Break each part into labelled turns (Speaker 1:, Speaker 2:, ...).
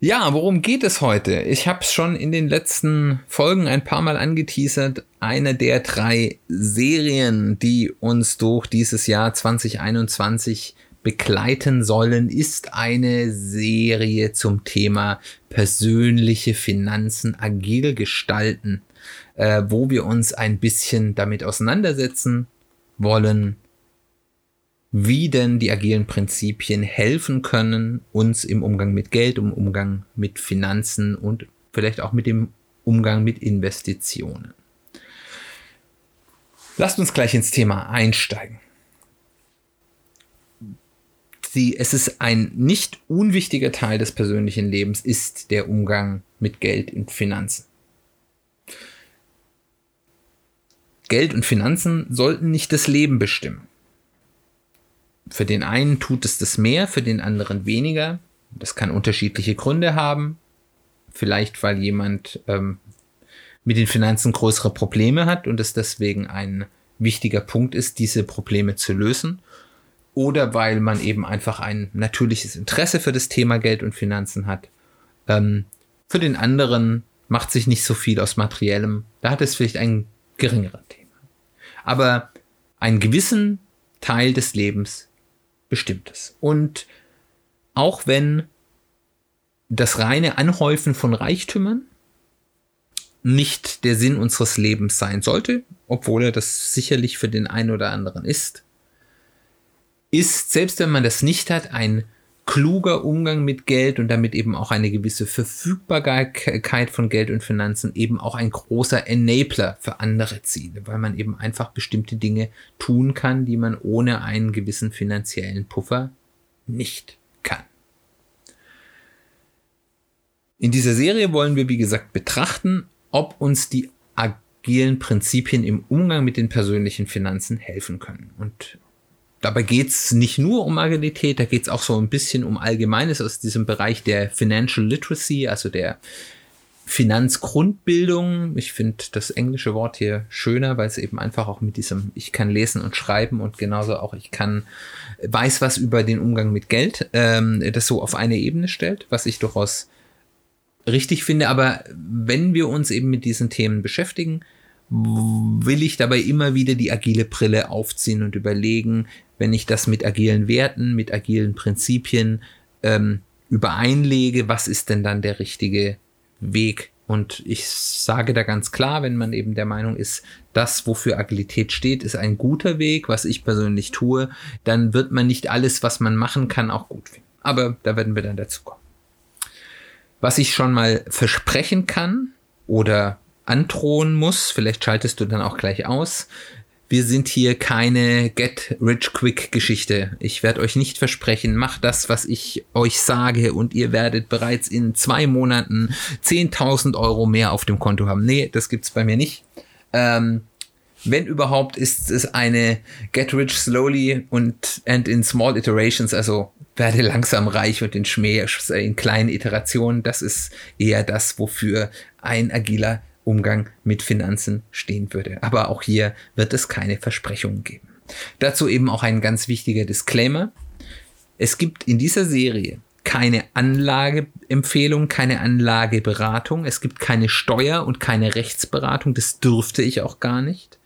Speaker 1: Ja, worum geht es heute? Ich habe es schon in den letzten Folgen ein paar Mal angeteasert. Eine der drei Serien, die uns durch dieses Jahr 2021 begleiten sollen, ist eine Serie zum Thema persönliche Finanzen agil gestalten, äh, wo wir uns ein bisschen damit auseinandersetzen wollen, wie denn die agilen Prinzipien helfen können, uns im Umgang mit Geld, im Umgang mit Finanzen und vielleicht auch mit dem Umgang mit Investitionen. Lasst uns gleich ins Thema einsteigen. Sie, es ist ein nicht unwichtiger Teil des persönlichen Lebens, ist der Umgang mit Geld und Finanzen. Geld und Finanzen sollten nicht das Leben bestimmen. Für den einen tut es das mehr, für den anderen weniger. Das kann unterschiedliche Gründe haben. Vielleicht, weil jemand ähm, mit den Finanzen größere Probleme hat und es deswegen ein wichtiger Punkt ist, diese Probleme zu lösen. Oder weil man eben einfach ein natürliches Interesse für das Thema Geld und Finanzen hat. Ähm, für den anderen macht sich nicht so viel aus materiellem. Da hat es vielleicht ein geringerer Thema. Aber einen gewissen Teil des Lebens Bestimmtes. Und auch wenn das reine Anhäufen von Reichtümern nicht der Sinn unseres Lebens sein sollte, obwohl er das sicherlich für den einen oder anderen ist, ist, selbst wenn man das nicht hat, ein kluger Umgang mit Geld und damit eben auch eine gewisse Verfügbarkeit von Geld und Finanzen eben auch ein großer Enabler für andere Ziele, weil man eben einfach bestimmte Dinge tun kann, die man ohne einen gewissen finanziellen Puffer nicht kann. In dieser Serie wollen wir, wie gesagt, betrachten, ob uns die agilen Prinzipien im Umgang mit den persönlichen Finanzen helfen können. Und dabei geht's nicht nur um Agilität, da geht's auch so ein bisschen um Allgemeines aus diesem Bereich der Financial Literacy, also der Finanzgrundbildung. Ich finde das englische Wort hier schöner, weil es eben einfach auch mit diesem ich kann lesen und schreiben und genauso auch ich kann weiß was über den Umgang mit Geld, ähm, das so auf eine Ebene stellt, was ich durchaus richtig finde. Aber wenn wir uns eben mit diesen Themen beschäftigen, will ich dabei immer wieder die agile Brille aufziehen und überlegen, wenn ich das mit agilen Werten, mit agilen Prinzipien ähm, übereinlege, was ist denn dann der richtige Weg? Und ich sage da ganz klar, wenn man eben der Meinung ist, das, wofür Agilität steht, ist ein guter Weg, was ich persönlich tue, dann wird man nicht alles, was man machen kann, auch gut finden. Aber da werden wir dann dazu kommen. Was ich schon mal versprechen kann oder androhen muss, vielleicht schaltest du dann auch gleich aus, wir sind hier keine Get-Rich-Quick-Geschichte. Ich werde euch nicht versprechen, macht das, was ich euch sage und ihr werdet bereits in zwei Monaten 10.000 Euro mehr auf dem Konto haben. Nee, das gibt's bei mir nicht. Ähm, wenn überhaupt, ist es eine Get Rich Slowly und and in Small Iterations, also werde langsam reich und in Schmäh in kleinen Iterationen. Das ist eher das, wofür ein agiler Umgang mit Finanzen stehen würde. Aber auch hier wird es keine Versprechungen geben. Dazu eben auch ein ganz wichtiger Disclaimer. Es gibt in dieser Serie keine Anlageempfehlung, keine Anlageberatung. Es gibt keine Steuer- und keine Rechtsberatung. Das dürfte ich auch gar nicht.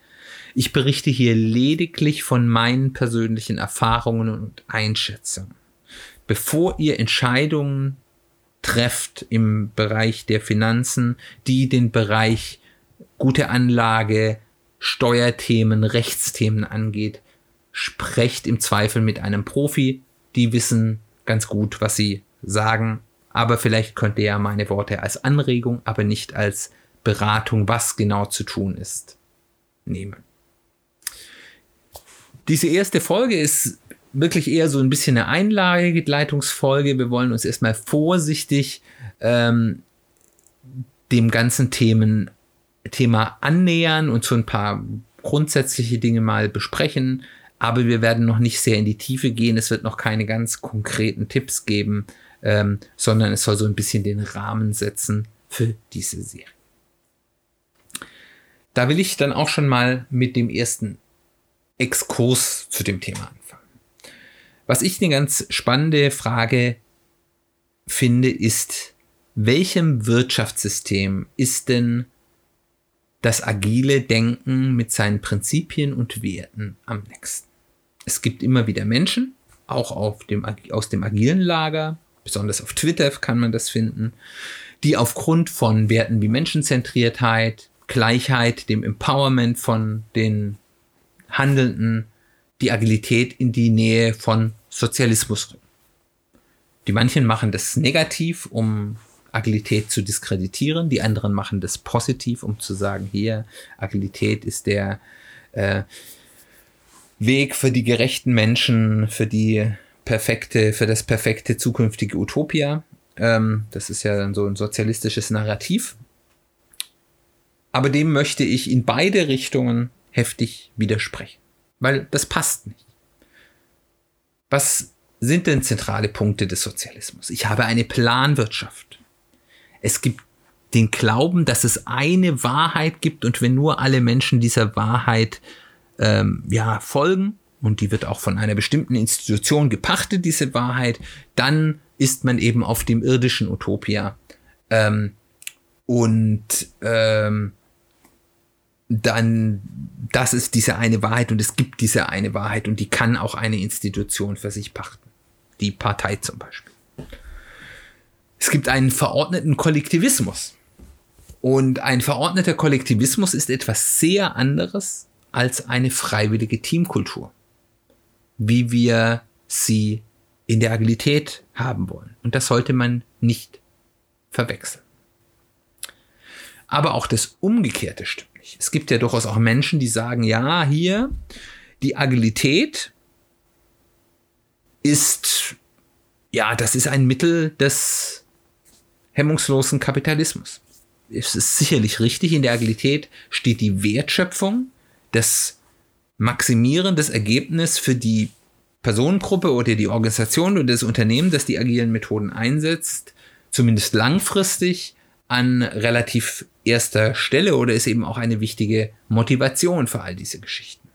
Speaker 1: Ich berichte hier lediglich von meinen persönlichen Erfahrungen und Einschätzungen. Bevor ihr Entscheidungen trefft im Bereich der Finanzen, die den Bereich gute Anlage, Steuerthemen, Rechtsthemen angeht, sprecht im Zweifel mit einem Profi. Die wissen ganz gut, was sie sagen. Aber vielleicht könnt ihr ja meine Worte als Anregung, aber nicht als Beratung, was genau zu tun ist, nehmen. Diese erste Folge ist wirklich eher so ein bisschen eine Einleitungsfolge. Wir wollen uns erstmal vorsichtig ähm, dem ganzen Themen, Thema annähern und so ein paar grundsätzliche Dinge mal besprechen. Aber wir werden noch nicht sehr in die Tiefe gehen. Es wird noch keine ganz konkreten Tipps geben, ähm, sondern es soll so ein bisschen den Rahmen setzen für diese Serie. Da will ich dann auch schon mal mit dem ersten Exkurs zu dem Thema anfangen. Was ich eine ganz spannende Frage finde, ist, welchem Wirtschaftssystem ist denn das agile Denken mit seinen Prinzipien und Werten am nächsten? Es gibt immer wieder Menschen, auch dem, aus dem agilen Lager, besonders auf Twitter kann man das finden, die aufgrund von Werten wie Menschenzentriertheit, Gleichheit, dem Empowerment von den Handelnden, die Agilität in die Nähe von Sozialismus rücken. Die manchen machen das negativ, um Agilität zu diskreditieren, die anderen machen das positiv, um zu sagen, hier, Agilität ist der äh, Weg für die gerechten Menschen, für die perfekte, für das perfekte zukünftige Utopia. Ähm, das ist ja dann so ein sozialistisches Narrativ. Aber dem möchte ich in beide Richtungen heftig widersprechen, weil das passt nicht. Was sind denn zentrale Punkte des Sozialismus? Ich habe eine Planwirtschaft. Es gibt den Glauben, dass es eine Wahrheit gibt und wenn nur alle Menschen dieser Wahrheit ähm, ja, folgen, und die wird auch von einer bestimmten Institution gepachtet, diese Wahrheit, dann ist man eben auf dem irdischen Utopia. Ähm, und ähm, dann, das ist diese eine Wahrheit und es gibt diese eine Wahrheit und die kann auch eine Institution für sich pachten. Die Partei zum Beispiel. Es gibt einen verordneten Kollektivismus. Und ein verordneter Kollektivismus ist etwas sehr anderes als eine freiwillige Teamkultur, wie wir sie in der Agilität haben wollen. Und das sollte man nicht verwechseln. Aber auch das Umgekehrte stimmt. Es gibt ja durchaus auch Menschen, die sagen, ja, hier, die Agilität ist, ja, das ist ein Mittel des hemmungslosen Kapitalismus. Es ist sicherlich richtig, in der Agilität steht die Wertschöpfung, das Maximieren des Ergebnisses für die Personengruppe oder die Organisation oder das Unternehmen, das die agilen Methoden einsetzt, zumindest langfristig an relativ erster Stelle oder ist eben auch eine wichtige Motivation für all diese Geschichten.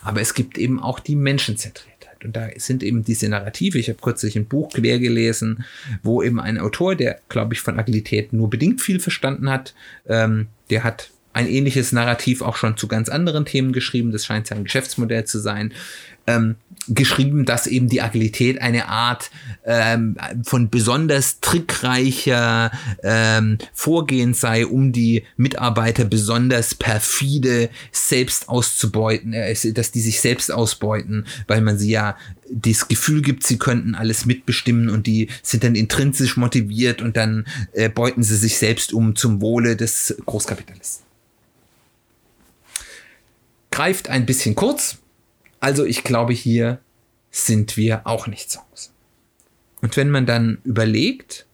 Speaker 1: Aber es gibt eben auch die Menschenzentriertheit. Und da sind eben diese Narrative. Ich habe kürzlich ein Buch quer gelesen, wo eben ein Autor, der, glaube ich, von Agilität nur bedingt viel verstanden hat, ähm, der hat ein ähnliches Narrativ auch schon zu ganz anderen Themen geschrieben. Das scheint sein Geschäftsmodell zu sein ähm, geschrieben, dass eben die Agilität eine Art ähm, von besonders trickreicher ähm, Vorgehen sei, um die Mitarbeiter besonders perfide selbst auszubeuten, äh, dass die sich selbst ausbeuten, weil man sie ja das Gefühl gibt, sie könnten alles mitbestimmen und die sind dann intrinsisch motiviert und dann äh, beuten sie sich selbst um zum Wohle des Großkapitalisten. Greift ein bisschen kurz, also ich glaube, hier sind wir auch nicht zu Hause. Und wenn man dann überlegt,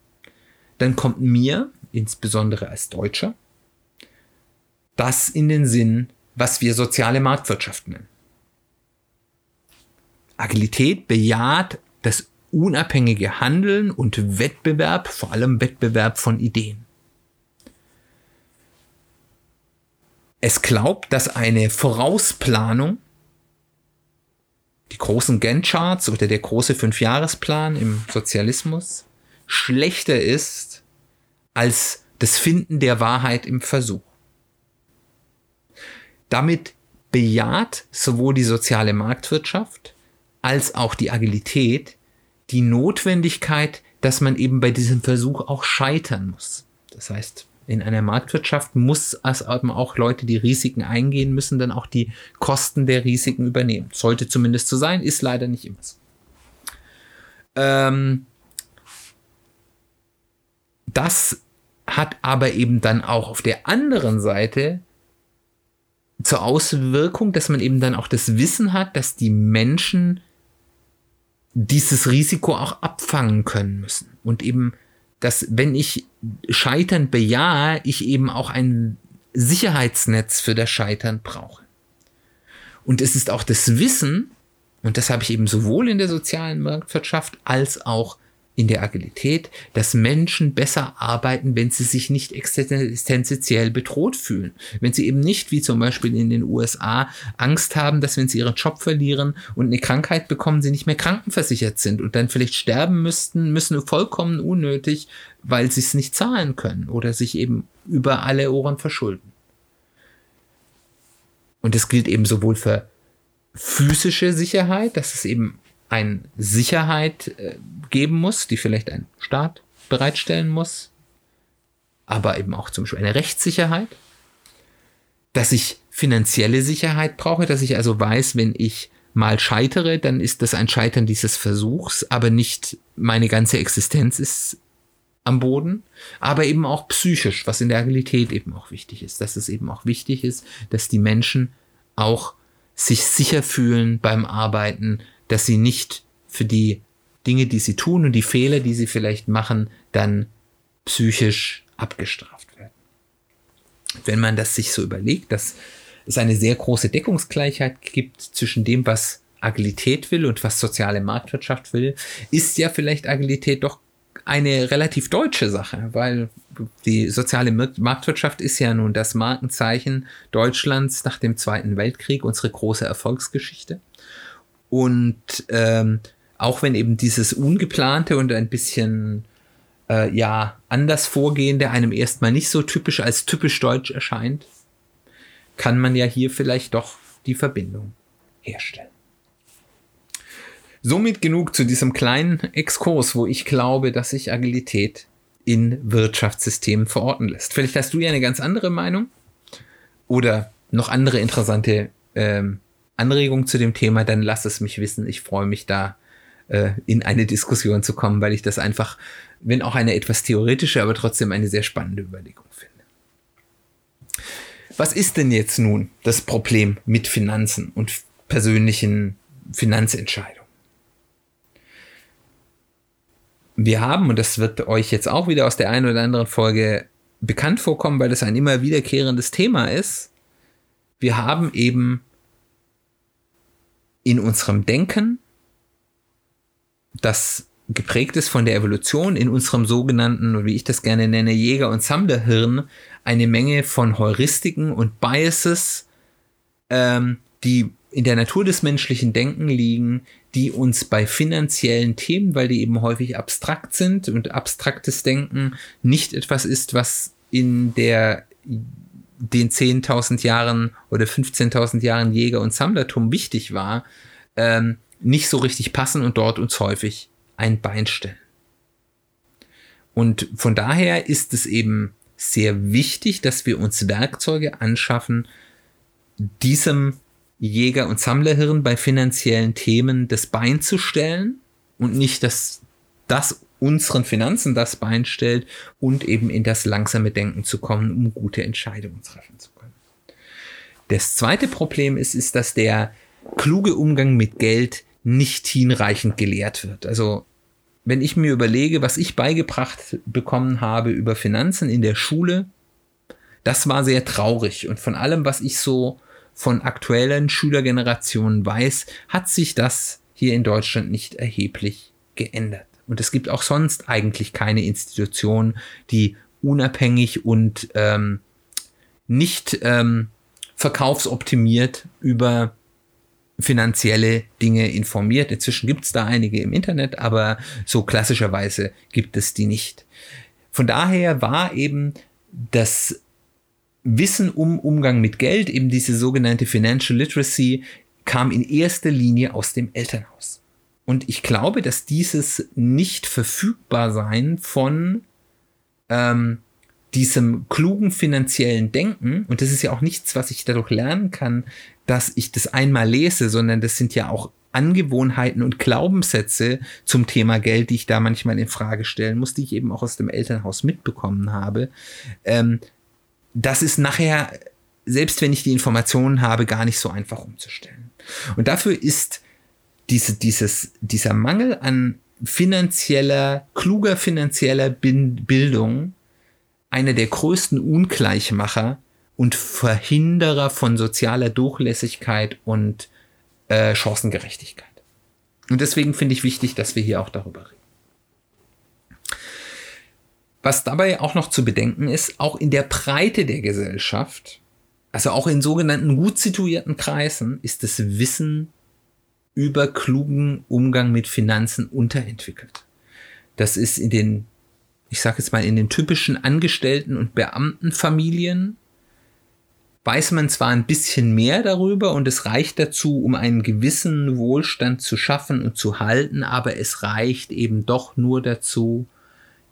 Speaker 1: dann kommt mir, insbesondere als Deutscher, das in den Sinn, was wir soziale Marktwirtschaft nennen. Agilität bejaht das unabhängige Handeln und Wettbewerb, vor allem Wettbewerb von Ideen. Es glaubt, dass eine Vorausplanung die großen Gantt-Charts oder der große Fünfjahresplan im Sozialismus schlechter ist als das Finden der Wahrheit im Versuch. Damit bejaht sowohl die soziale Marktwirtschaft als auch die Agilität die Notwendigkeit, dass man eben bei diesem Versuch auch scheitern muss. Das heißt, in einer Marktwirtschaft muss es eben auch Leute, die Risiken eingehen müssen, dann auch die Kosten der Risiken übernehmen. Sollte zumindest so sein, ist leider nicht immer so. Ähm, das hat aber eben dann auch auf der anderen Seite zur Auswirkung, dass man eben dann auch das Wissen hat, dass die Menschen dieses Risiko auch abfangen können müssen und eben dass wenn ich Scheitern bejahe, ich eben auch ein Sicherheitsnetz für das Scheitern brauche. Und es ist auch das Wissen, und das habe ich eben sowohl in der sozialen Marktwirtschaft als auch in der Agilität, dass Menschen besser arbeiten, wenn sie sich nicht existenziell bedroht fühlen. Wenn sie eben nicht, wie zum Beispiel in den USA, Angst haben, dass wenn sie ihren Job verlieren und eine Krankheit bekommen, sie nicht mehr krankenversichert sind und dann vielleicht sterben müssten, müssen vollkommen unnötig, weil sie es nicht zahlen können oder sich eben über alle Ohren verschulden. Und das gilt eben sowohl für physische Sicherheit, dass es eben eine Sicherheit äh, geben muss, die vielleicht ein Staat bereitstellen muss, aber eben auch zum Beispiel eine Rechtssicherheit, dass ich finanzielle Sicherheit brauche, dass ich also weiß, wenn ich mal scheitere, dann ist das ein Scheitern dieses Versuchs, aber nicht meine ganze Existenz ist am Boden, aber eben auch psychisch, was in der Agilität eben auch wichtig ist, dass es eben auch wichtig ist, dass die Menschen auch sich sicher fühlen beim Arbeiten, dass sie nicht für die Dinge, die sie tun und die Fehler, die sie vielleicht machen, dann psychisch abgestraft werden. Wenn man das sich so überlegt, dass es eine sehr große Deckungsgleichheit gibt zwischen dem, was Agilität will und was soziale Marktwirtschaft will, ist ja vielleicht Agilität doch eine relativ deutsche Sache, weil die soziale Marktwirtschaft ist ja nun das Markenzeichen Deutschlands nach dem Zweiten Weltkrieg, unsere große Erfolgsgeschichte. Und ähm, auch wenn eben dieses ungeplante und ein bisschen äh, ja anders vorgehende einem erstmal nicht so typisch als typisch deutsch erscheint, kann man ja hier vielleicht doch die Verbindung herstellen. Somit genug zu diesem kleinen Exkurs, wo ich glaube, dass sich Agilität in Wirtschaftssystemen verorten lässt. Vielleicht hast du ja eine ganz andere Meinung oder noch andere interessante ähm, Anregungen zu dem Thema, dann lass es mich wissen. Ich freue mich da äh, in eine Diskussion zu kommen, weil ich das einfach, wenn auch eine etwas theoretische, aber trotzdem eine sehr spannende Überlegung finde. Was ist denn jetzt nun das Problem mit Finanzen und persönlichen Finanzentscheidungen? wir haben, und das wird euch jetzt auch wieder aus der einen oder anderen Folge bekannt vorkommen, weil das ein immer wiederkehrendes Thema ist, wir haben eben in unserem Denken, das geprägt ist von der Evolution, in unserem sogenannten, wie ich das gerne nenne, Jäger- und Sammlerhirn, eine Menge von Heuristiken und Biases, ähm, die in der Natur des menschlichen Denken liegen, die uns bei finanziellen Themen, weil die eben häufig abstrakt sind und abstraktes Denken nicht etwas ist, was in der den 10.000 Jahren oder 15.000 Jahren Jäger- und Sammlertum wichtig war, ähm, nicht so richtig passen und dort uns häufig ein Bein stellen. Und von daher ist es eben sehr wichtig, dass wir uns Werkzeuge anschaffen, diesem Jäger- und Sammlerhirn bei finanziellen Themen das Bein zu stellen und nicht, dass das unseren Finanzen das Bein stellt und eben in das langsame Denken zu kommen, um gute Entscheidungen treffen zu können. Das zweite Problem ist, ist, dass der kluge Umgang mit Geld nicht hinreichend gelehrt wird. Also wenn ich mir überlege, was ich beigebracht bekommen habe über Finanzen in der Schule, das war sehr traurig. Und von allem, was ich so von aktuellen Schülergenerationen weiß, hat sich das hier in Deutschland nicht erheblich geändert. Und es gibt auch sonst eigentlich keine Institution, die unabhängig und ähm, nicht ähm, verkaufsoptimiert über finanzielle Dinge informiert. Inzwischen gibt es da einige im Internet, aber so klassischerweise gibt es die nicht. Von daher war eben das Wissen um Umgang mit Geld, eben diese sogenannte Financial Literacy, kam in erster Linie aus dem Elternhaus. Und ich glaube, dass dieses nicht verfügbar sein von ähm, diesem klugen finanziellen Denken, und das ist ja auch nichts, was ich dadurch lernen kann, dass ich das einmal lese, sondern das sind ja auch Angewohnheiten und Glaubenssätze zum Thema Geld, die ich da manchmal in Frage stellen muss, die ich eben auch aus dem Elternhaus mitbekommen habe. Ähm, das ist nachher, selbst wenn ich die Informationen habe, gar nicht so einfach umzustellen. Und dafür ist diese, dieses, dieser Mangel an finanzieller, kluger finanzieller Bildung einer der größten Ungleichmacher und Verhinderer von sozialer Durchlässigkeit und äh, Chancengerechtigkeit. Und deswegen finde ich wichtig, dass wir hier auch darüber reden. Was dabei auch noch zu bedenken ist, auch in der Breite der Gesellschaft, also auch in sogenannten gut situierten Kreisen, ist das Wissen über klugen Umgang mit Finanzen unterentwickelt. Das ist in den, ich sage jetzt mal, in den typischen Angestellten- und Beamtenfamilien weiß man zwar ein bisschen mehr darüber und es reicht dazu, um einen gewissen Wohlstand zu schaffen und zu halten, aber es reicht eben doch nur dazu,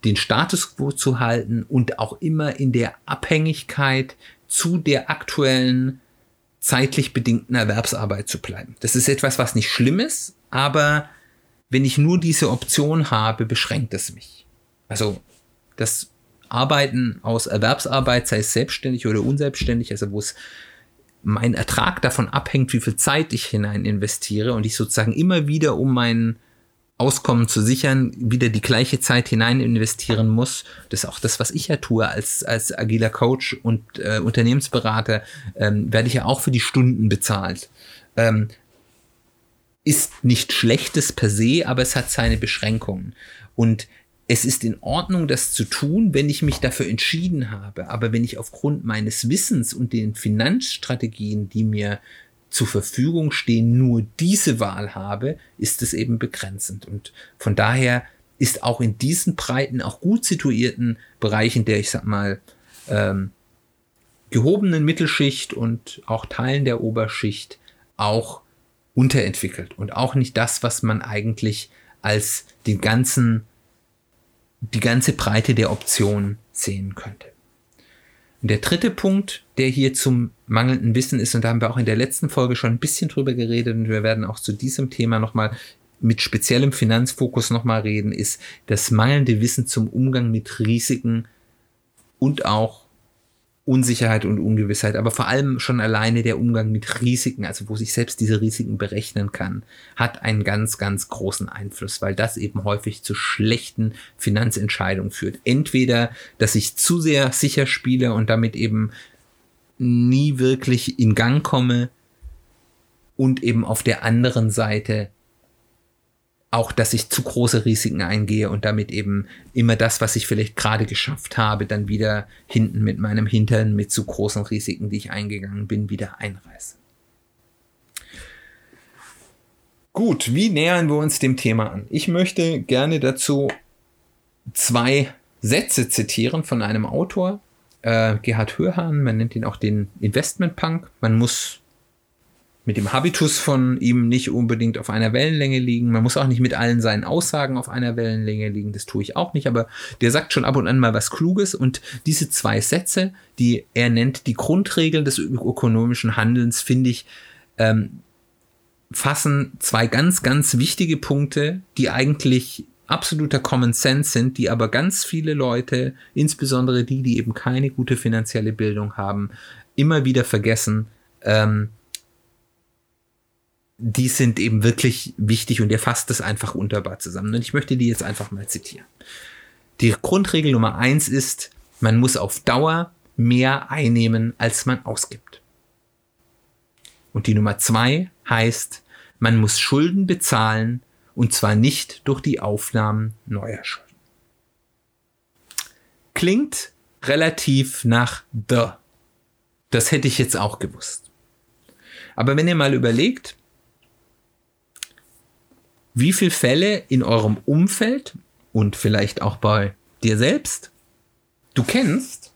Speaker 1: den Status quo zu halten und auch immer in der Abhängigkeit zu der aktuellen zeitlich bedingten Erwerbsarbeit zu bleiben. Das ist etwas, was nicht schlimm ist, aber wenn ich nur diese Option habe, beschränkt es mich. Also das Arbeiten aus Erwerbsarbeit, sei es selbstständig oder unselbstständig, also wo es mein Ertrag davon abhängt, wie viel Zeit ich hinein investiere und ich sozusagen immer wieder um meinen Auskommen zu sichern, wieder die gleiche Zeit hinein investieren muss. Das ist auch das, was ich ja tue als, als agiler Coach und äh, Unternehmensberater, ähm, werde ich ja auch für die Stunden bezahlt. Ähm, ist nicht schlechtes per se, aber es hat seine Beschränkungen. Und es ist in Ordnung, das zu tun, wenn ich mich dafür entschieden habe. Aber wenn ich aufgrund meines Wissens und den Finanzstrategien, die mir zur Verfügung stehen, nur diese Wahl habe, ist es eben begrenzend. Und von daher ist auch in diesen breiten, auch gut situierten Bereichen der, ich sag mal, ähm, gehobenen Mittelschicht und auch Teilen der Oberschicht auch unterentwickelt und auch nicht das, was man eigentlich als den ganzen, die ganze Breite der Optionen sehen könnte. Und der dritte Punkt, der hier zum mangelnden Wissen ist, und da haben wir auch in der letzten Folge schon ein bisschen drüber geredet und wir werden auch zu diesem Thema nochmal mit speziellem Finanzfokus nochmal reden, ist das mangelnde Wissen zum Umgang mit Risiken und auch Unsicherheit und Ungewissheit, aber vor allem schon alleine der Umgang mit Risiken, also wo sich selbst diese Risiken berechnen kann, hat einen ganz, ganz großen Einfluss, weil das eben häufig zu schlechten Finanzentscheidungen führt. Entweder, dass ich zu sehr sicher spiele und damit eben nie wirklich in Gang komme und eben auf der anderen Seite auch, dass ich zu große Risiken eingehe und damit eben immer das, was ich vielleicht gerade geschafft habe, dann wieder hinten mit meinem Hintern mit zu großen Risiken, die ich eingegangen bin, wieder einreiße. Gut, wie nähern wir uns dem Thema an? Ich möchte gerne dazu zwei Sätze zitieren von einem Autor, äh, Gerhard Hörhan, man nennt ihn auch den Investment Punk. Man muss mit dem Habitus von ihm nicht unbedingt auf einer Wellenlänge liegen. Man muss auch nicht mit allen seinen Aussagen auf einer Wellenlänge liegen. Das tue ich auch nicht. Aber der sagt schon ab und an mal was Kluges. Und diese zwei Sätze, die er nennt, die Grundregeln des ökonomischen Handelns, finde ich, ähm, fassen zwei ganz, ganz wichtige Punkte, die eigentlich absoluter Common Sense sind, die aber ganz viele Leute, insbesondere die, die eben keine gute finanzielle Bildung haben, immer wieder vergessen. Ähm, die sind eben wirklich wichtig und ihr fasst das einfach wunderbar zusammen. Und ich möchte die jetzt einfach mal zitieren. Die Grundregel Nummer eins ist, man muss auf Dauer mehr einnehmen, als man ausgibt. Und die Nummer zwei heißt, man muss Schulden bezahlen und zwar nicht durch die Aufnahmen neuer Schulden. Klingt relativ nach The. Das hätte ich jetzt auch gewusst. Aber wenn ihr mal überlegt, wie viele Fälle in eurem Umfeld und vielleicht auch bei dir selbst du kennst,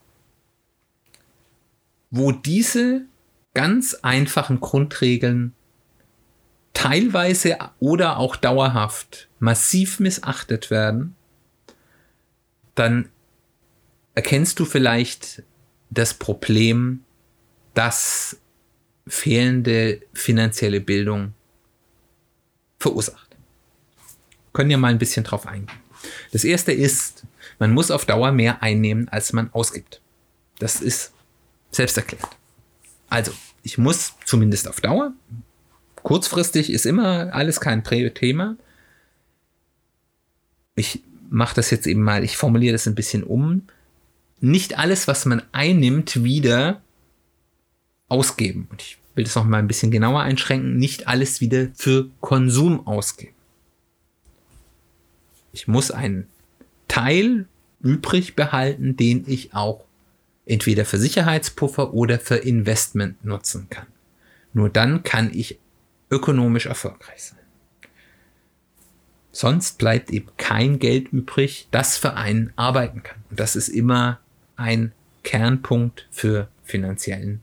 Speaker 1: wo diese ganz einfachen Grundregeln teilweise oder auch dauerhaft massiv missachtet werden, dann erkennst du vielleicht das Problem, dass fehlende finanzielle Bildung verursacht können ja mal ein bisschen drauf eingehen. Das erste ist, man muss auf Dauer mehr einnehmen, als man ausgibt. Das ist selbst erklärt. Also, ich muss zumindest auf Dauer, kurzfristig ist immer alles kein Thema, ich mache das jetzt eben mal, ich formuliere das ein bisschen um, nicht alles, was man einnimmt, wieder ausgeben. Und ich will das noch mal ein bisschen genauer einschränken, nicht alles wieder für Konsum ausgeben. Ich muss einen Teil übrig behalten, den ich auch entweder für Sicherheitspuffer oder für Investment nutzen kann. Nur dann kann ich ökonomisch erfolgreich sein. Sonst bleibt eben kein Geld übrig, das für einen arbeiten kann. Und das ist immer ein Kernpunkt für finanziellen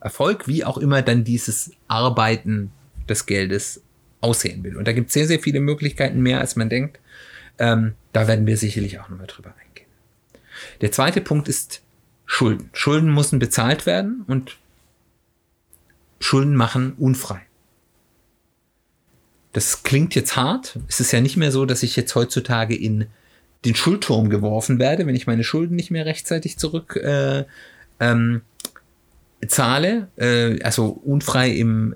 Speaker 1: Erfolg, wie auch immer dann dieses Arbeiten des Geldes aussehen will. Und da gibt es sehr, sehr viele Möglichkeiten mehr, als man denkt. Ähm, da werden wir sicherlich auch nochmal drüber eingehen. Der zweite Punkt ist Schulden. Schulden müssen bezahlt werden und Schulden machen unfrei. Das klingt jetzt hart. Es ist ja nicht mehr so, dass ich jetzt heutzutage in den Schuldturm geworfen werde, wenn ich meine Schulden nicht mehr rechtzeitig zurück äh, ähm, zahle, äh, also unfrei im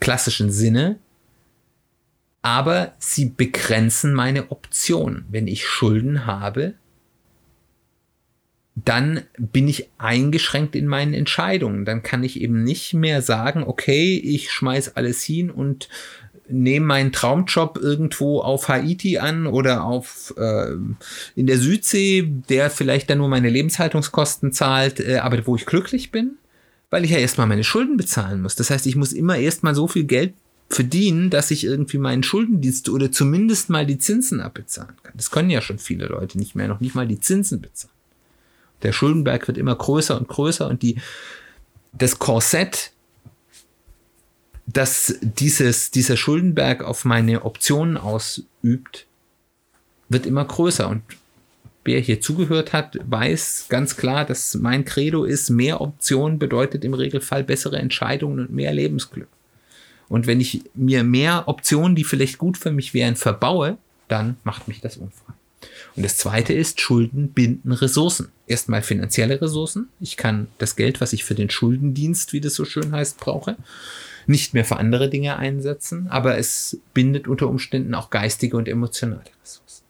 Speaker 1: klassischen Sinne, aber sie begrenzen meine Optionen. Wenn ich Schulden habe, dann bin ich eingeschränkt in meinen Entscheidungen. Dann kann ich eben nicht mehr sagen, okay, ich schmeiß alles hin und nehme meinen Traumjob irgendwo auf Haiti an oder auf äh, in der Südsee, der vielleicht dann nur meine Lebenshaltungskosten zahlt, äh, aber wo ich glücklich bin, weil ich ja erstmal meine Schulden bezahlen muss. Das heißt, ich muss immer erstmal so viel Geld verdienen, dass ich irgendwie meinen Schuldendienst oder zumindest mal die Zinsen abbezahlen kann. Das können ja schon viele Leute nicht mehr, noch nicht mal die Zinsen bezahlen. Der Schuldenberg wird immer größer und größer und die, das Korsett, das dieses, dieser Schuldenberg auf meine Optionen ausübt, wird immer größer. Und wer hier zugehört hat, weiß ganz klar, dass mein Credo ist, mehr Optionen bedeutet im Regelfall bessere Entscheidungen und mehr Lebensglück. Und wenn ich mir mehr Optionen, die vielleicht gut für mich wären, verbaue, dann macht mich das unfrei. Und das zweite ist, Schulden binden Ressourcen. Erstmal finanzielle Ressourcen. Ich kann das Geld, was ich für den Schuldendienst, wie das so schön heißt, brauche, nicht mehr für andere Dinge einsetzen, aber es bindet unter Umständen auch geistige und emotionale Ressourcen.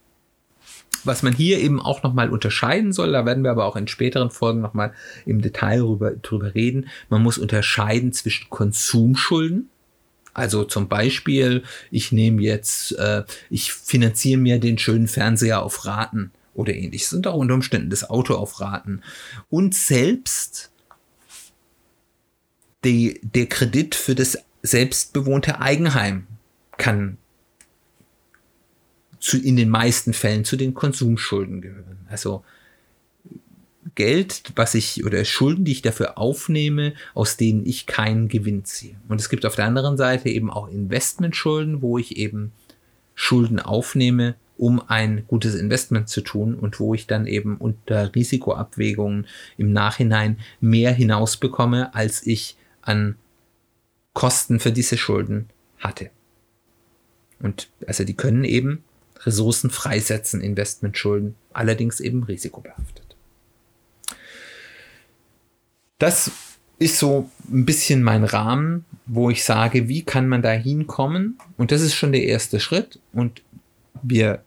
Speaker 1: Was man hier eben auch nochmal unterscheiden soll, da werden wir aber auch in späteren Folgen nochmal im Detail drüber, drüber reden, man muss unterscheiden zwischen Konsumschulden, also zum Beispiel, ich nehme jetzt, äh, ich finanziere mir den schönen Fernseher auf Raten oder ähnliches. Und auch unter Umständen das Auto auf Raten. Und selbst die, der Kredit für das selbstbewohnte Eigenheim kann zu, in den meisten Fällen zu den Konsumschulden gehören. Also Geld, was ich oder Schulden, die ich dafür aufnehme, aus denen ich keinen Gewinn ziehe. Und es gibt auf der anderen Seite eben auch Investmentschulden, wo ich eben Schulden aufnehme, um ein gutes Investment zu tun und wo ich dann eben unter Risikoabwägungen im Nachhinein mehr hinausbekomme, als ich an Kosten für diese Schulden hatte. Und also die können eben Ressourcen freisetzen, Investmentschulden, allerdings eben risikobehaftet. Das ist so ein bisschen mein Rahmen, wo ich sage, wie kann man da hinkommen? Und das ist schon der erste Schritt. Und wir,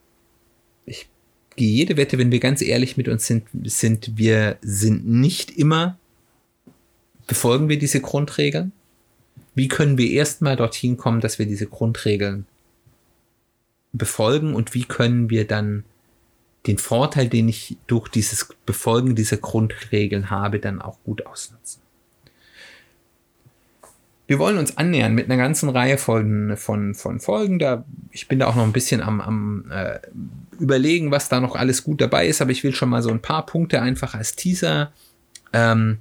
Speaker 1: ich gehe jede Wette, wenn wir ganz ehrlich mit uns sind, sind wir sind nicht immer, befolgen wir diese Grundregeln. Wie können wir erstmal dorthin kommen, dass wir diese Grundregeln befolgen und wie können wir dann den Vorteil, den ich durch dieses Befolgen dieser Grundregeln habe, dann auch gut ausnutzen. Wir wollen uns annähern mit einer ganzen Reihe von, von, von Folgen. Da, ich bin da auch noch ein bisschen am, am äh, überlegen, was da noch alles gut dabei ist, aber ich will schon mal so ein paar Punkte einfach als Teaser ähm,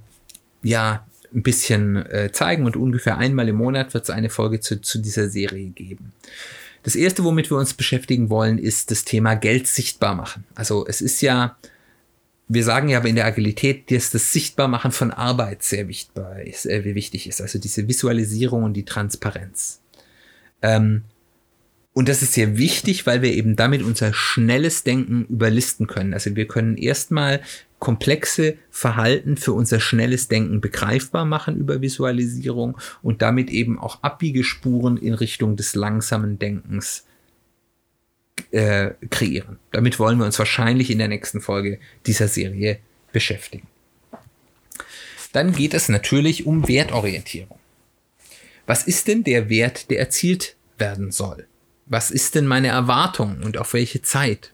Speaker 1: ja, ein bisschen äh, zeigen und ungefähr einmal im Monat wird es eine Folge zu, zu dieser Serie geben. Das erste, womit wir uns beschäftigen wollen, ist das Thema Geld sichtbar machen. Also es ist ja, wir sagen ja aber in der Agilität, dass das Sichtbarmachen von Arbeit sehr wichtig ist, äh, wichtig ist. Also diese Visualisierung und die Transparenz. Ähm, und das ist sehr wichtig, weil wir eben damit unser schnelles Denken überlisten können. Also wir können erstmal komplexe Verhalten für unser schnelles Denken begreifbar machen über Visualisierung und damit eben auch Abbiegespuren in Richtung des langsamen Denkens äh, kreieren. Damit wollen wir uns wahrscheinlich in der nächsten Folge dieser Serie beschäftigen. Dann geht es natürlich um Wertorientierung. Was ist denn der Wert, der erzielt werden soll? Was ist denn meine Erwartung und auf welche Zeit?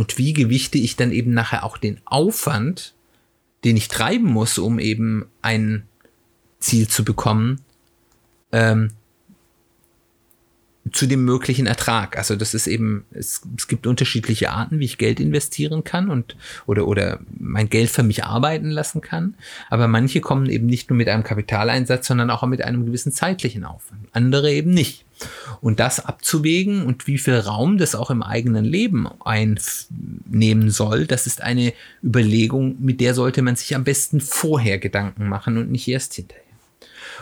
Speaker 1: Und wie gewichte ich dann eben nachher auch den Aufwand, den ich treiben muss, um eben ein Ziel zu bekommen, ähm, zu dem möglichen Ertrag. Also das ist eben, es, es gibt unterschiedliche Arten, wie ich Geld investieren kann und oder oder mein Geld für mich arbeiten lassen kann. Aber manche kommen eben nicht nur mit einem Kapitaleinsatz, sondern auch mit einem gewissen zeitlichen Aufwand. Andere eben nicht. Und das abzuwägen und wie viel Raum das auch im eigenen Leben einnehmen soll, das ist eine Überlegung, mit der sollte man sich am besten vorher Gedanken machen und nicht erst hinterher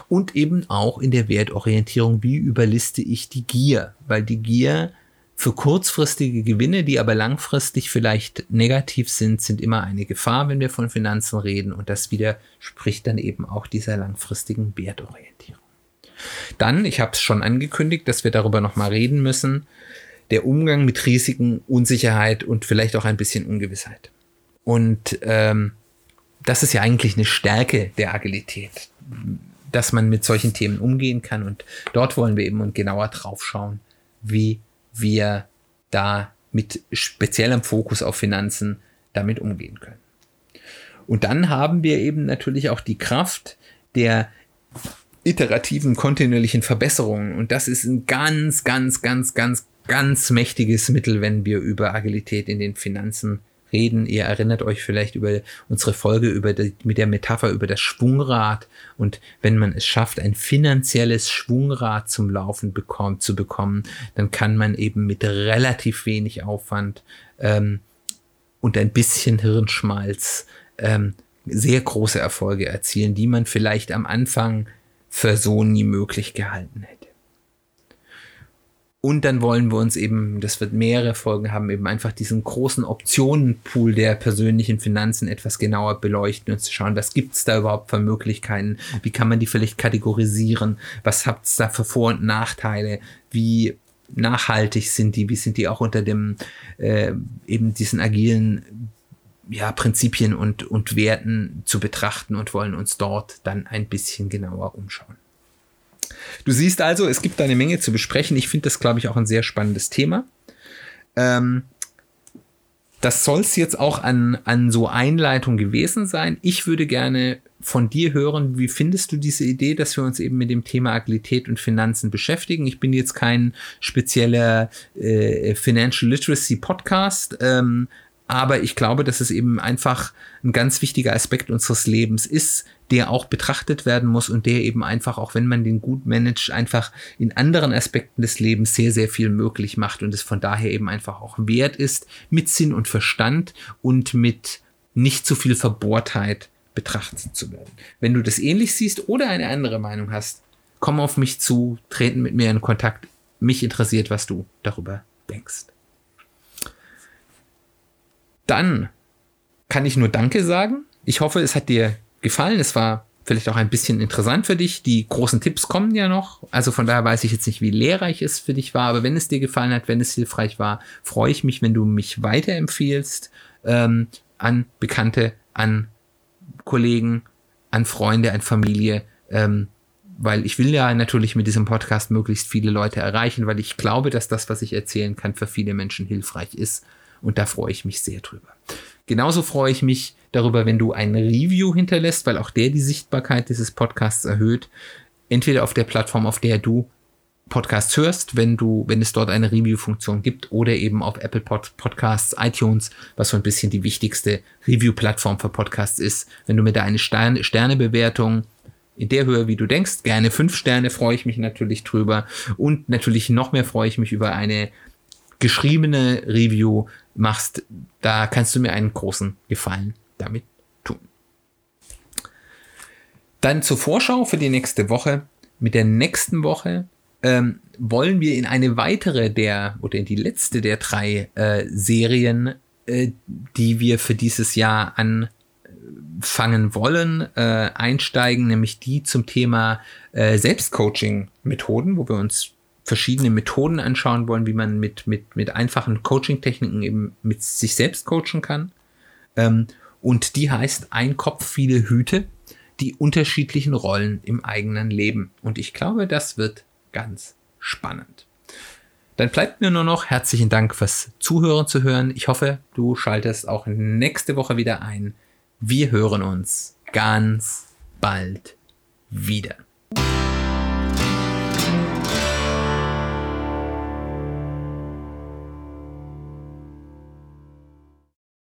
Speaker 1: und eben auch in der Wertorientierung, wie überliste ich die Gier, weil die Gier für kurzfristige Gewinne, die aber langfristig vielleicht negativ sind, sind immer eine Gefahr, wenn wir von Finanzen reden und das widerspricht dann eben auch dieser langfristigen Wertorientierung. Dann, ich habe es schon angekündigt, dass wir darüber nochmal reden müssen, der Umgang mit Risiken, Unsicherheit und vielleicht auch ein bisschen Ungewissheit. Und ähm, das ist ja eigentlich eine Stärke der Agilität dass man mit solchen Themen umgehen kann. Und dort wollen wir eben genauer drauf schauen, wie wir da mit speziellem Fokus auf Finanzen damit umgehen können. Und dann haben wir eben natürlich auch die Kraft der iterativen, kontinuierlichen Verbesserungen. Und das ist ein ganz, ganz, ganz, ganz, ganz mächtiges Mittel, wenn wir über Agilität in den Finanzen reden. Ihr erinnert euch vielleicht über unsere Folge über die, mit der Metapher über das Schwungrad und wenn man es schafft, ein finanzielles Schwungrad zum Laufen bekommt, zu bekommen, dann kann man eben mit relativ wenig Aufwand ähm, und ein bisschen Hirnschmalz ähm, sehr große Erfolge erzielen, die man vielleicht am Anfang für so nie möglich gehalten hätte. Und dann wollen wir uns eben, das wird mehrere Folgen haben, eben einfach diesen großen Optionenpool der persönlichen Finanzen etwas genauer beleuchten und zu schauen, was gibt's da überhaupt für Möglichkeiten, wie kann man die vielleicht kategorisieren, was hat's da für Vor- und Nachteile, wie nachhaltig sind die, wie sind die auch unter dem äh, eben diesen agilen ja, Prinzipien und, und Werten zu betrachten und wollen uns dort dann ein bisschen genauer umschauen. Du siehst also, es gibt da eine Menge zu besprechen. Ich finde das, glaube ich, auch ein sehr spannendes Thema. Ähm, das soll es jetzt auch an, an so Einleitung gewesen sein. Ich würde gerne von dir hören, wie findest du diese Idee, dass wir uns eben mit dem Thema Agilität und Finanzen beschäftigen? Ich bin jetzt kein spezieller äh, Financial Literacy Podcast, ähm, aber ich glaube, dass es eben einfach ein ganz wichtiger Aspekt unseres Lebens ist, der auch betrachtet werden muss und der eben einfach, auch wenn man den gut managt, einfach in anderen Aspekten des Lebens sehr, sehr viel möglich macht und es von daher eben einfach auch wert ist, mit Sinn und Verstand und mit nicht zu viel Verbohrtheit betrachtet zu werden. Wenn du das ähnlich siehst oder eine andere Meinung hast, komm auf mich zu, treten mit mir in Kontakt. Mich interessiert, was du darüber denkst. Dann kann ich nur Danke sagen. Ich hoffe, es hat dir gefallen. Es war vielleicht auch ein bisschen interessant für dich. Die großen Tipps kommen ja noch. Also von daher weiß ich jetzt nicht, wie lehrreich es für dich war. Aber wenn es dir gefallen hat, wenn es hilfreich war, freue ich mich, wenn du mich weiterempfiehlst ähm, an Bekannte, an Kollegen, an Freunde, an Familie. Ähm, weil ich will ja natürlich mit diesem Podcast möglichst viele Leute erreichen, weil ich glaube, dass das, was ich erzählen kann, für viele Menschen hilfreich ist. Und da freue ich mich sehr drüber. Genauso freue ich mich darüber, wenn du ein Review hinterlässt, weil auch der die Sichtbarkeit dieses Podcasts erhöht. Entweder auf der Plattform, auf der du Podcasts hörst, wenn du, wenn es dort eine Review-Funktion gibt, oder eben auf Apple Pod Podcasts, iTunes, was so ein bisschen die wichtigste Review-Plattform für Podcasts ist. Wenn du mir da eine Sterne, Sternebewertung in der Höhe, wie du denkst, gerne fünf Sterne, freue ich mich natürlich drüber. Und natürlich noch mehr freue ich mich über eine geschriebene Review machst, da kannst du mir einen großen Gefallen damit tun. Dann zur Vorschau für die nächste Woche. Mit der nächsten Woche ähm, wollen wir in eine weitere der oder in die letzte der drei äh, Serien, äh, die wir für dieses Jahr anfangen wollen, äh, einsteigen, nämlich die zum Thema äh, Selbstcoaching-Methoden, wo wir uns verschiedene Methoden anschauen wollen, wie man mit, mit, mit einfachen Coaching-Techniken eben mit sich selbst coachen kann. Ähm, und die heißt Ein Kopf, viele Hüte, die unterschiedlichen Rollen im eigenen Leben. Und ich glaube, das wird ganz spannend. Dann bleibt mir nur noch herzlichen Dank fürs Zuhören zu hören. Ich hoffe, du schaltest auch nächste Woche wieder ein. Wir hören uns ganz bald wieder.